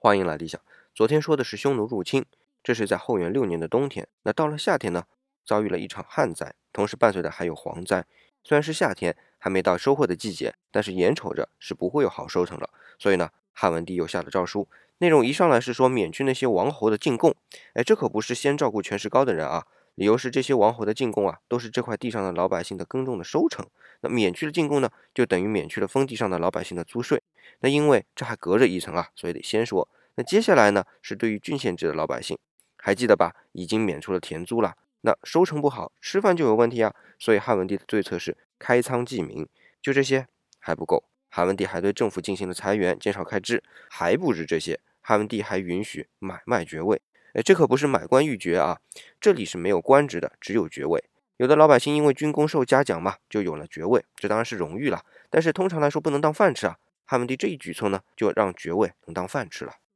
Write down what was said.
欢迎来理想。昨天说的是匈奴入侵，这是在后元六年的冬天。那到了夏天呢，遭遇了一场旱灾，同时伴随的还有蝗灾。虽然是夏天，还没到收获的季节，但是眼瞅着是不会有好收成了。所以呢，汉文帝又下了诏书，内容一上来是说免去那些王侯的进贡。哎，这可不是先照顾权势高的人啊，理由是这些王侯的进贡啊，都是这块地上的老百姓的耕种的收成。那免去了进贡呢，就等于免去了封地上的老百姓的租税。那因为这还隔着一层啊，所以得先说。那接下来呢，是对于郡县制的老百姓，还记得吧？已经免除了田租了。那收成不好，吃饭就有问题啊。所以汉文帝的对策是开仓济民。就这些还不够，汉文帝还对政府进行了裁员，减少开支。还不止这些，汉文帝还允许买卖爵位。这可不是买官鬻爵啊，这里是没有官职的，只有爵位。有的老百姓因为军功受嘉奖嘛，就有了爵位，这当然是荣誉了。但是通常来说不能当饭吃啊。汉文帝这一举措呢，就让爵位能当饭吃了。